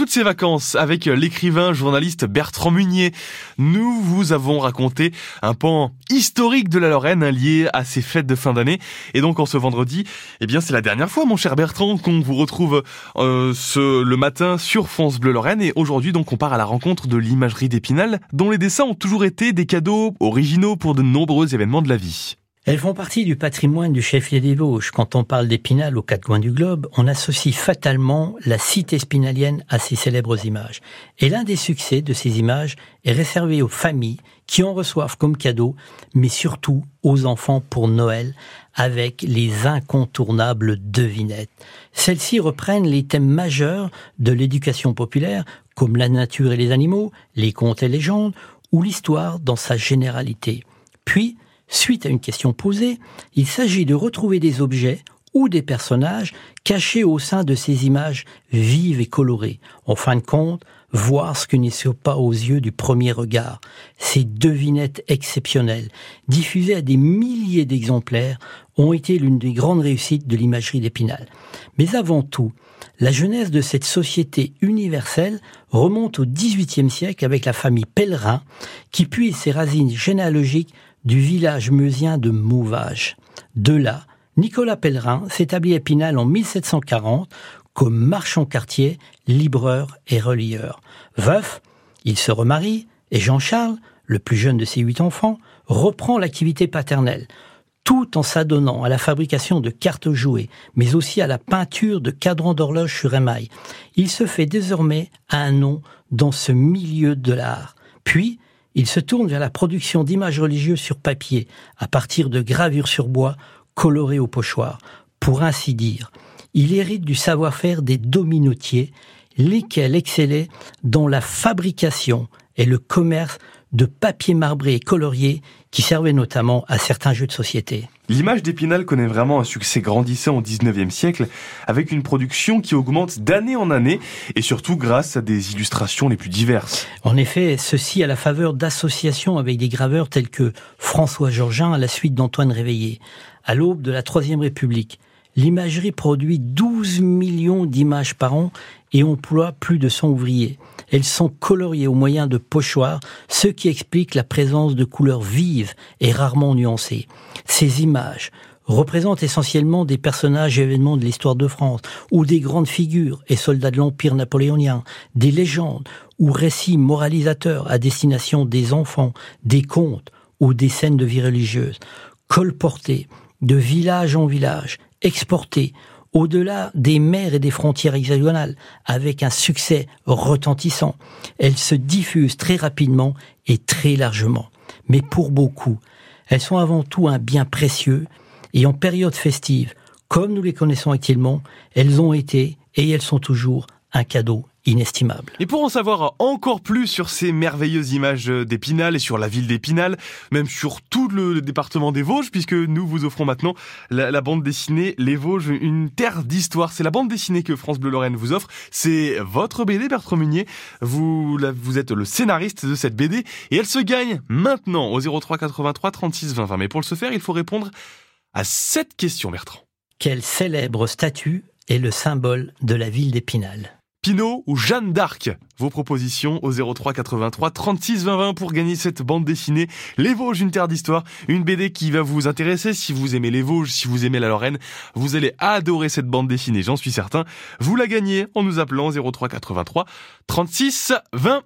toutes ces vacances avec l'écrivain journaliste Bertrand Munier. Nous vous avons raconté un pan historique de la Lorraine lié à ces fêtes de fin d'année. Et donc en ce vendredi, eh bien c'est la dernière fois, mon cher Bertrand, qu'on vous retrouve euh, ce, le matin sur France Bleu Lorraine. Et aujourd'hui, donc, on part à la rencontre de l'imagerie d'Épinal, dont les dessins ont toujours été des cadeaux originaux pour de nombreux événements de la vie. Elles font partie du patrimoine du chef des Vosges. Quand on parle d'Épinal aux quatre coins du globe, on associe fatalement la cité spinalienne à ces célèbres images. Et l'un des succès de ces images est réservé aux familles qui en reçoivent comme cadeau, mais surtout aux enfants pour Noël, avec les incontournables devinettes. Celles-ci reprennent les thèmes majeurs de l'éducation populaire, comme la nature et les animaux, les contes et légendes, ou l'histoire dans sa généralité. Puis, Suite à une question posée, il s'agit de retrouver des objets ou des personnages cachés au sein de ces images vives et colorées. En fin de compte, voir ce qui n'est pas aux yeux du premier regard. Ces devinettes exceptionnelles, diffusées à des milliers d'exemplaires, ont été l'une des grandes réussites de l'imagerie d'Épinal. Mais avant tout, la jeunesse de cette société universelle remonte au XVIIIe siècle avec la famille Pèlerin, qui puise ses racines généalogiques du village meusien de Mouvage. De là, Nicolas Pellerin s'établit à Épinal en 1740 comme marchand quartier, libreur et relieur. Veuf, il se remarie et Jean-Charles, le plus jeune de ses huit enfants, reprend l'activité paternelle, tout en s'adonnant à la fabrication de cartes jouées, mais aussi à la peinture de cadrans d'horloge sur émail. Il se fait désormais un nom dans ce milieu de l'art. Puis, il se tourne vers la production d'images religieuses sur papier, à partir de gravures sur bois colorées au pochoir. Pour ainsi dire, il hérite du savoir-faire des dominotiers, lesquels excellaient dans la fabrication et le commerce de papier marbré et colorié qui servait notamment à certains jeux de société. L'image d'Épinal connaît vraiment un succès grandissant au 19e siècle, avec une production qui augmente d'année en année, et surtout grâce à des illustrations les plus diverses. En effet, ceci à la faveur d'associations avec des graveurs tels que François Georgin à la suite d'Antoine Réveillé. À l'aube de la Troisième République, l'imagerie produit 12 millions d'images par an et emploie plus de 100 ouvriers. Elles sont coloriées au moyen de pochoirs, ce qui explique la présence de couleurs vives et rarement nuancées. Ces images représentent essentiellement des personnages et événements de l'histoire de France, ou des grandes figures et soldats de l'Empire napoléonien, des légendes ou récits moralisateurs à destination des enfants, des contes ou des scènes de vie religieuse, colportés de village en village, exportés au-delà des mers et des frontières hexagonales, avec un succès retentissant. Elles se diffusent très rapidement et très largement. Mais pour beaucoup, elles sont avant tout un bien précieux, et en période festive, comme nous les connaissons actuellement, elles ont été et elles sont toujours un cadeau inestimable. Et pour en savoir encore plus sur ces merveilleuses images d'Épinal et sur la ville d'Épinal, même sur tout le département des Vosges, puisque nous vous offrons maintenant la, bande dessinée Les Vosges, une terre d'histoire. C'est la bande dessinée que France Bleu Lorraine vous offre. C'est votre BD, Bertrand Munier. Vous, vous êtes le scénariste de cette BD et elle se gagne maintenant au 03 83 36 20 20. Mais pour le se faire, il faut répondre à cette question, Bertrand. Quel célèbre statue est le symbole de la ville d'Épinal? Pinot ou Jeanne d'Arc? Vos propositions au 03 83 36 20 20 pour gagner cette bande dessinée Les Vosges, une terre d'histoire. Une BD qui va vous intéresser si vous aimez les Vosges, si vous aimez la Lorraine. Vous allez adorer cette bande dessinée, j'en suis certain. Vous la gagnez en nous appelant 03 83 36 20